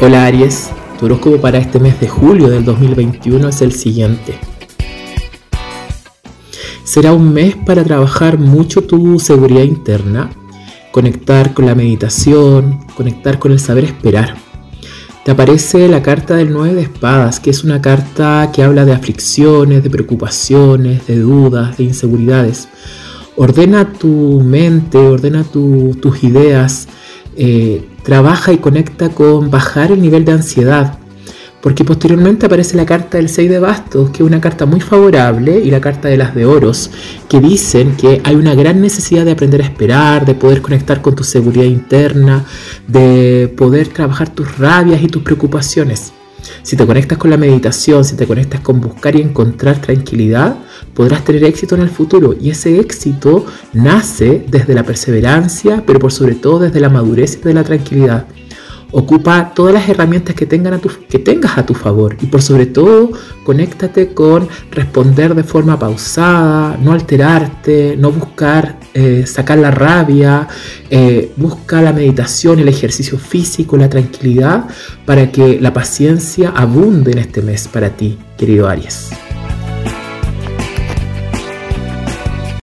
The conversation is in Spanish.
Hola Aries, tu horóscopo para este mes de julio del 2021 es el siguiente. Será un mes para trabajar mucho tu seguridad interna, conectar con la meditación, conectar con el saber esperar. Te aparece la carta del 9 de espadas, que es una carta que habla de aflicciones, de preocupaciones, de dudas, de inseguridades. Ordena tu mente, ordena tus ideas, eh, trabaja y conecta con bajar el nivel de ansiedad, porque posteriormente aparece la carta del 6 de bastos, que es una carta muy favorable, y la carta de las de oros, que dicen que hay una gran necesidad de aprender a esperar, de poder conectar con tu seguridad interna, de poder trabajar tus rabias y tus preocupaciones. Si te conectas con la meditación, si te conectas con buscar y encontrar tranquilidad, podrás tener éxito en el futuro. Y ese éxito nace desde la perseverancia, pero por sobre todo desde la madurez y de la tranquilidad. Ocupa todas las herramientas que, tengan a tu, que tengas a tu favor y por sobre todo conéctate con responder de forma pausada, no alterarte, no buscar eh, sacar la rabia, eh, busca la meditación, el ejercicio físico, la tranquilidad para que la paciencia abunde en este mes para ti, querido Aries.